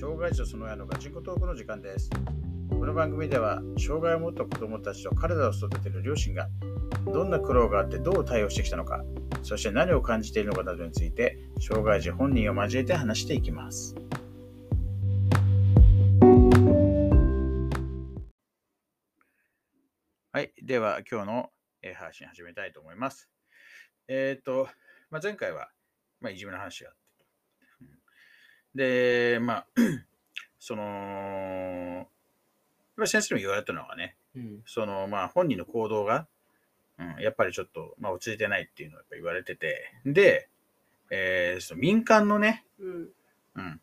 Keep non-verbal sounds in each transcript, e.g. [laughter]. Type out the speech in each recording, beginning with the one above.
障害者その親のガチンコトークの時間です。この番組では、障害を持った子供たちと彼らを育てる両親が、どんな苦労があってどう対応してきたのか、そして何を感じているのかなどについて、障害児本人を交えて話していきます。はい。では、今日のえー配信始めたいと思います。えっ、と、まあ、前回は、まあ、いじめの話があって。で、まあ、[clears throat] その、まあ先生に言われたのがね、うん。その、まあ、本人の行動が、うん、やっぱりちょっと、まあ、落ち着いてないっていうのをやっぱ言われてて、で、えーその民間のね、うん、うん、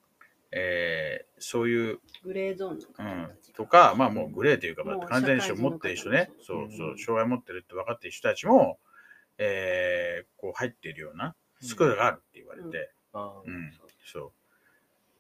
えーそういう、グレーゾーンのうんとか、まあもうグレーというか、まあ完全に持ってる人ね、そううん。そう、障害持ってるって分かってる人たちも、えーこう入っているようなスクールがあるって言われて、うんそう。そう。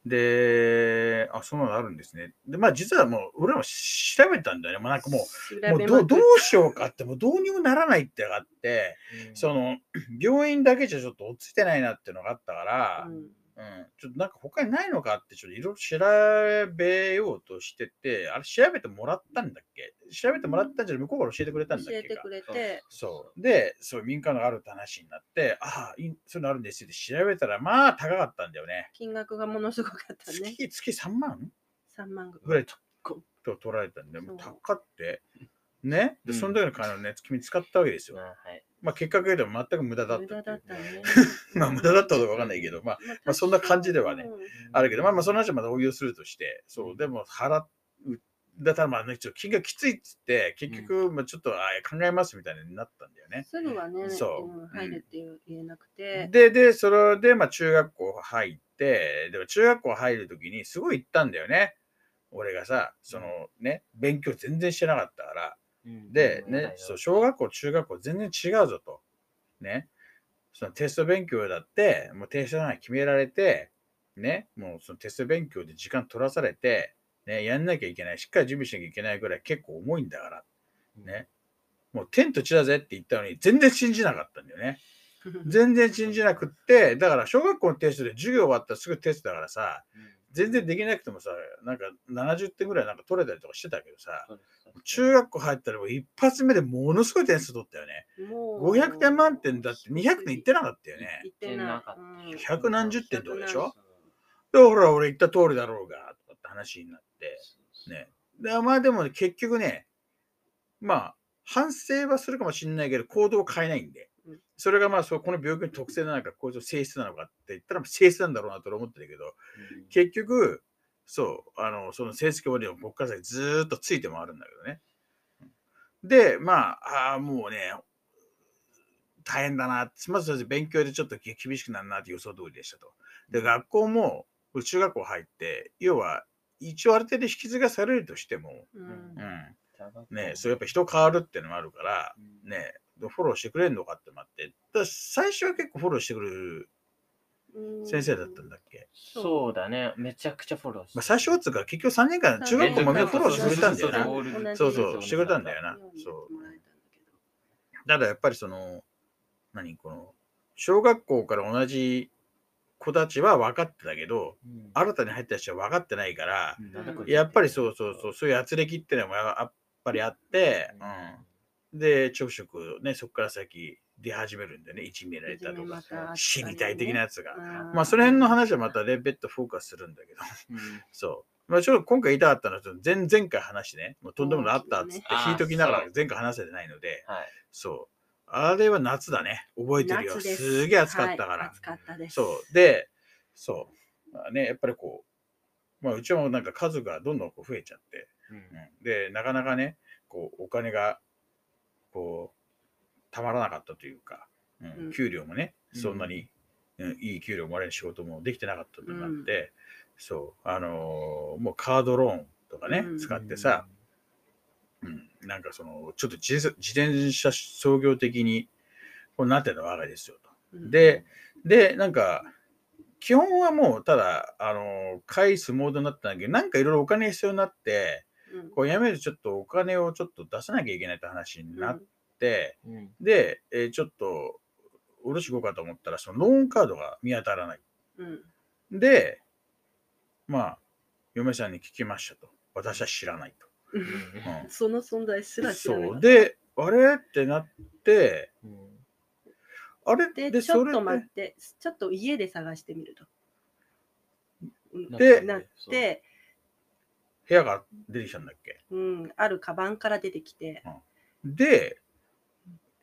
で、あ、そんなのあるんですね。で、まあ実はもう、俺らも調べたんだよね。もうなんかもう、もうどうどうしようかって、もうどうにもならないってのがあって、うんその、病院だけじゃちょっと落ちてないなっていうのがあったから、うんうん、ちょっとなんか他にないのかってちょっといろいろ調べようとしてて、あれ調べてもらったんだっけ？調べてもらったんじゃ向こうから教えてくれたんだっけか？教えてくれて、そう。で、そう民間のがあるって話になって、ああ、いそういうのあるんですよって調べたら、まあ高かったんだよね。金額がものすごかったね。月、月3万3万ぐぐらいとと取られたんで、もう高って。ね？で、うんその時の金をね、君使ったわけですよ。あはい。まあ結果でも全く無駄だっ無たっていう駄だったね。[laughs] まあ無駄だったかわかんないけど、まあ、まあそんな感じではねうんあるけど、まあまあその話はまた応用するとして、そうう、んでも払う、だったらまあね、ちょっと金額きついっつって、結局、まあちょっとあ考えますみたいになったんだよね。すぐはね、そううん入るって言えなくて、で、で、それで、まあ中学校入って、でも中学校入るときにすごい言ったんだよね。俺がさ、そのね、勉強全然してなかったから。うんで、うんね、そう、小学校、中学校全然違うぞと。ね。そのテスト勉強だって、もうテスト内決められて、ね、もうそのテスト勉強で時間取らされて、ね、やんなきゃいけない、しっかり準備しなきゃいけないぐらい結構重いんだから、ね。もう天と地だぜって言ったのに、全然信じなかったんだよね。全然信じなくって、だから小学校のテストで授業終わったらすぐテストだからさ、全然できなくてもさ、なんか70点ぐらいなんか取れたりとかしてたけどさ、中学校入ったらもう一発目でものすごい点数取ったよね。もう500点満点だって200点いってなかったよね。いって百何十点とかでしょ？で、ほら、俺言った通りだろうが、とかって話になって。ね。でまあでもね、結局ね、まあ、反省はするかもしれないけど、行動を変えないんでうん。それがまあそう、この病気の特性なのか、こういう性質なのかって言ったら性質なんだろうなと思ってるけど、うん結局、そう、あの、その成績折りをここから先ずーっとついて回るんだけどね。で、まあ、ああ、もうね、大変だな。まずまず勉強でちょっと厳しくなるなって予想通りでしたと。で、学校も、中学校入って、要は、一応ある程度引き継がされるとしても、うんうん。うんね、そうやっぱ人変わるっていうのもあるから、うんね、フォローしてくれるのかって待って、だ最初は結構フォローしてくれるうん。先生だったんだっけ、そう。だね。めちゃくちゃフォローしてまあ、最初はっつうか結局3年間中学校もみんなフォローしてくれたんだよな。そうそうしてくれたんだよな。そう。たんだやっぱりその、何この、小学校から同じ子たちは分かってたけど、うん。新たに入った人は分かってないから、うん。やっぱりそうそうそう、そういう圧力っていうのもやっぱりあって、うん。で、ちょくちょくね、そこから先出始めるんでね、いじめられたとか死にたい的なやつが。うんまあ、その辺の話はまたね、別途フォーカスするんだけど、うん [laughs] そう。まあ、ちょっと今回言いたかったのは、前前回話してね、もうとんでもないあったっつって引いときながら前回話せてないので、はい。そう。あれは夏だね。覚えてるよ。すすげえ暑かったから。はい暑かったですそう。で、そう。まあね、やっぱりこう、まあ、うちもなんか数がどんどんこう増えちゃって、うんうんで、なかなかね、こう、お金が、こう、たまらなかったというか、うんうん。給料もね、うん。そんなに、うんいい給料もらえる仕事もできてなかったとなって、そう、あのーもうカードローンとかね、うん。使ってさ、うん、なんかその、ちょっと自自転車創業的に、こうなってたわけですよと。うん。で、で、なんか、基本はもう、ただ、あの、返すモードになったんだけど、なんかいろいろお金必要になって、うんこうやめるとちょっとお金をちょっと出さなきゃいけないって話になって、うん。で、えーちょっと、おろし行こうかと思ったら、そのローンカードが見当たらない。うん。で、まあ、嫁さんに聞きましたと。私は知らないと。うん。うん。その存在すら知らなそう。で、あれ？ってなって、うん。あれ？で、で、ちょっと待って、ちょっと家で探してみると。うんでなって、部屋が出てきたんだっけ？うん、あるカバンから出てきて、で、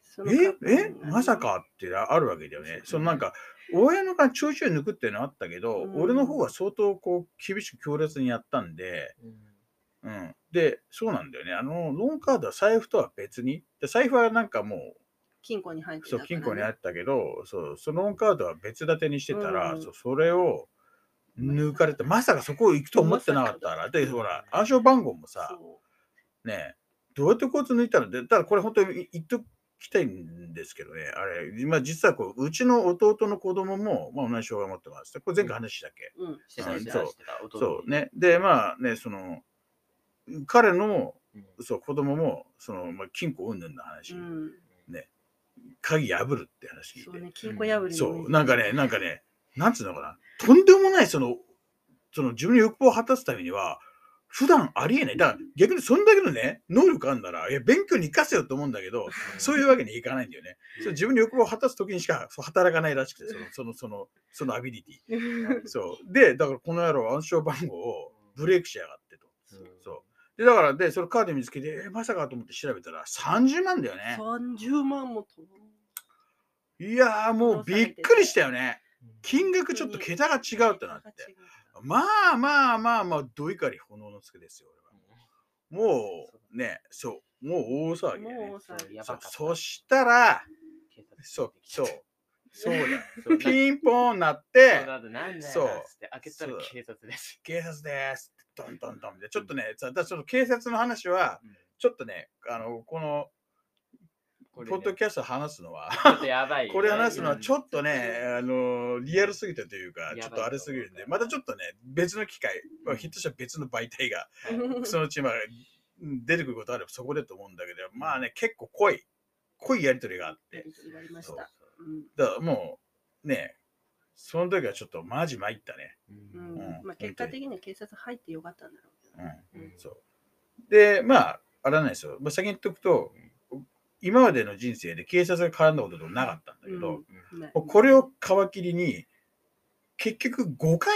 そのえ？カバンがね。え？まさかってあるわけだよね。そのなんか、親の感ちょいちょい抜くっていうのはあったけど、うん。俺の方は相当こう厳しく強烈にやったんで、うん。うん。で、そうなんだよね。あの、ローンカードは財布とは別に？で財布はなんかもう、金庫に入ってたそう、からね。金庫にあったけど、そう、そのローンカードは別立てにしてたら、うん。そうそれを抜かれて、まさかそこ行くと思ってなかったから。で、ほら、暗証番号もさ、そねどうやってこいつ抜いたらで、ただこれ本当に言っときたいんですけどね、あれ、今実はこう、うちの弟の子供も、まあ、同じ障害を持ってます。これ前回話したっけ、う。うん。してたしてそうたしてそうね。で、まあね、その、彼の、うんそう、子供も、その、まあ、金庫云々の話、うん。鍵破るって話聞いて。そうね、金庫破りのそう、なんかね、なんかね、なんつうのかな、とんでもない、その、その自分の欲望を果たすためには、普段ありえない。だから逆にそんだけのね、能力あるなら、いや、勉強に生かせよと思うんだけど、そういうわけにいかないんだよね。それ自分の欲望を果たすときにしか働かないらしくて、その、その、その、そのアビリティ。そう。で、だからこの野郎暗証番号をブレイクしやがってと。そう。で、だから、で、そのカード見つけて、え、まさかと思って調べたら30万だよね。30万もと。いやー、もうびっくりしたよね。金額ちょっと桁が違うってなって。まあまあまあまあ、どいかり炎のつけですよ、俺は。もうね、そう、もう大騒ぎだね。もう。さ、そうやばかった。そしたら、そう、そう、[laughs] そうだ。ピンポンなっそうて、だってなんだそう開けたらそう。警察です。警察ですって、ドンドンドンで、ちょっとね、さだからその警察の話は、ちょっとね、あの、この、ポッドキャスト話すのは、ちょっとやばいよね。これ話すのはちょっとうん。ね、あの、リアルすぎてというか、ちょっとあれすぎるんで、またちょっとね、別の機会、まあ、ひょっとしたら別の媒体が、そのうちまあうん出てくることあればそこでと思うんだけど、まあね、結構濃い、濃いやりとりがあって、だからもう、ね、その時はちょっとマジ参ったね。まあ結果的には警察入ってよかったんだろうけどうん、うん。そう。で、まあ、あれなんですよ。まあ、先に言っとくと、今までの人生で警察が絡んだこととなかったんだけど、これを皮切りに、結局5回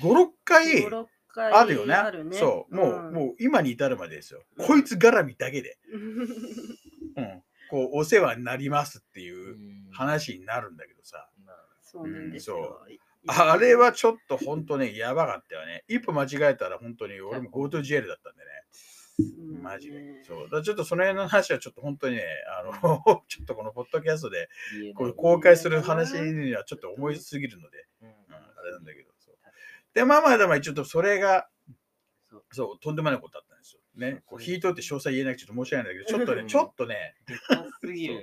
?5、6回？5 6回あるよね。あるねそう。もう、んもう今に至るまでですよ。うんこいつ絡みだけで、[laughs] うん。こう、お世話になりますっていう話になるんだけどさ。そうなんですよ。あれはちょっと本当ね、やばかったよね。一歩間違えたら本当に俺も GoToJail だったんでね。うんマジでね。そう。だちょっとその辺の話はちょっと本当にね、あの、[laughs] ちょっとこのポッドキャストでこう公開する話にはちょっと重いすぎるので、あれなんだけど。そうで、まあまあ、でもちょっとそれが、そうとんでもないことだったんですよ。ね。こう引いとって詳細言えなくてちょっと申し訳ないんだけど、ちょっとね、[laughs] うんちょっとね、でかすぎる。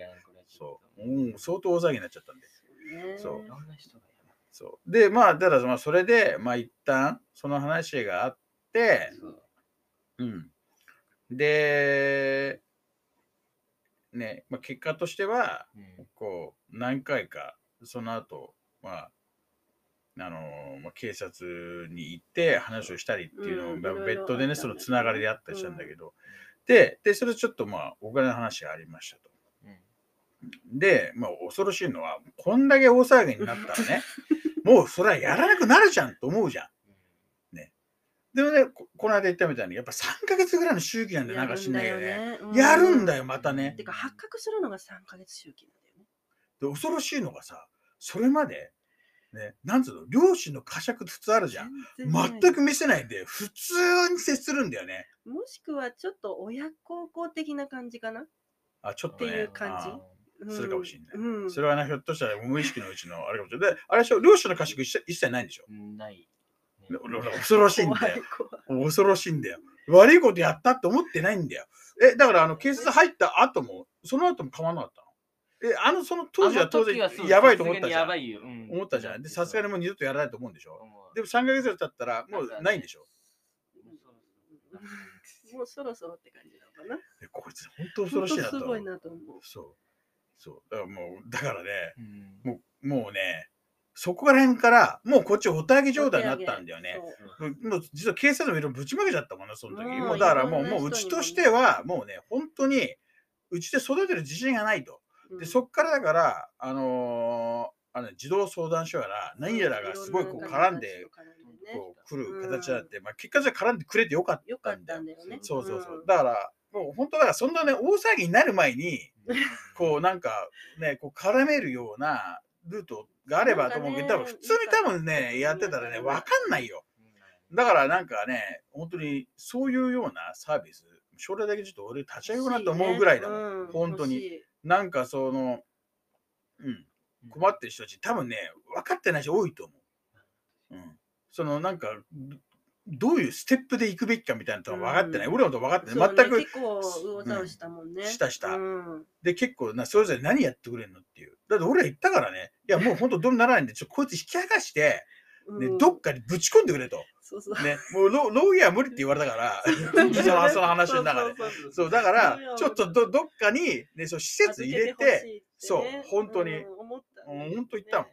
そう、うん、相当大騒ぎになっちゃったんで。ねそういろんな人がやばいそう。で、まあ、ただ、まあ、それで、まあ、一旦、その話があって、うん。で、ね、まあ、結果としては、うん。こう、何回か、その後、まあ、あのまあ、警察に行って話をしたりっていうのを、まあうんいろいろベッドでね、そのつながりであったりしたんだけど、で、で、それちょっとまあ、お金の話がありましたと。うん。で、まあ、恐ろしいのは、こんだけ大騒ぎになったらね、[laughs] もうそれはやらなくなるじゃんと思うじゃん。でもね、ここの間言ったみたいに、やっぱ3ヶ月ぐらいの周期なんだよ、なんかしんないけどね。ねやるんだよ、またねて。か発覚するのが3ヶ月周期なんだよね。で、恐ろしいのがさ、それまで、ね、なんつうの、両親の呵責普通あるじゃん。全く見せないで、普通に接するんだよね。もしくはちょっと親孝行的な感じかな？あ、ちょっとね。っていう感じ？するかもしれないうん、それはね、ひょっとしたら無意識のうちのあれかもしれない。で、あれでしょ、両親の呵責一切ないんでしょ？うんない。恐ろしいんだよ。恐ろしいんだよ。悪いことやったって思ってないんだよ。え、だから、あの、警察入った後も、その後も変わんなかったの？え、あの、その当時は当然やばいと思ったじゃん。いよ。うん思ったじゃん。で、さすがにもう二度とやらないと思うんでしょ？思うでも3ヶ月経ったら、もうないんでしょ？もうそろそろって感じなのかな？でこいつ、本当恐ろしいなと思う。本当すごいなと思う。そう。そう。だからもう、だからね、うんもう、もうね、そこら辺から、もうこっちお手上げ状態になったんだよね。もう実は警察もいろいろぶちまけちゃったもんな、その時。うんもうだからもう、もううちとしては、もうね、本当に、うちで育てる自信がないと。うんで、そっからだから、あのーあの児童相談所やら、何やらがすごいこう絡んで、こう来る形になって、まあ結果じゃ絡んでくれてよかっよかったんだよ。たんだよね。そうそうそう。んだから、もう本当だからそんなね、大騒ぎになる前に、こうなんかね、こう絡めるようなルートがあればと思うけど、多分普通に多分ね、やってたらね、わかんないよ。だからなんかね、本当にそういうようなサービス、将来だけちょっと俺立ち上げようかなと思うぐらいだもん。うん本当になんかその、うん、困ってる人たち、多分ね、分かってない人多いと思う。うん。そのなんか、どどういうステップで行くべきかみたいなのが分かってない。うん俺のこと分かってない。全く。ね結構魚ざをしたもんね。うんしたしたうんで、結構な、それぞれ何やってくれんのっていう。だって俺ら言ったからね、いやもう本当どうにならないんで、ちょこいつ引き剥がして、ね、うんどっかにぶち込んでくれと。そうそう。ね、もうロローギアは無理って言われたから、その話の中で。そうだからちょっとどどっかに、ね、そう施設入れて、そう本当にうん思ったうん本当言ったもん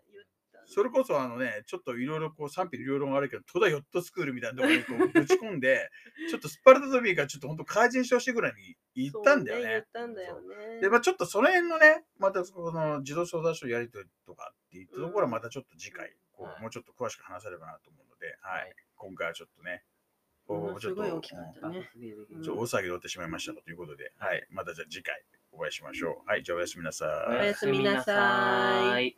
それこそあのね、ちょっといろいろこう賛否両論があるけど、戸田ヨットスクールみたいなところにこうぶち込んで、[laughs] ちょっとスパルタトビーがちょっと本当改善してほしいぐらいに言ったんだよね。そう言ったんだよね。で、まあちょっとその辺のね、またその児童相談所やりとりとかっていったところはまたちょっと次回、こはいうもうちょっと詳しく話せればなと思うので、はい。はい今回はちょっとね、もこうちょっと、ちょ大騒ぎで終わってしまいましたということで、はい。またじゃあ次回お会いしましょう。はい。じゃあおやすみなさい。おやすみなさいい。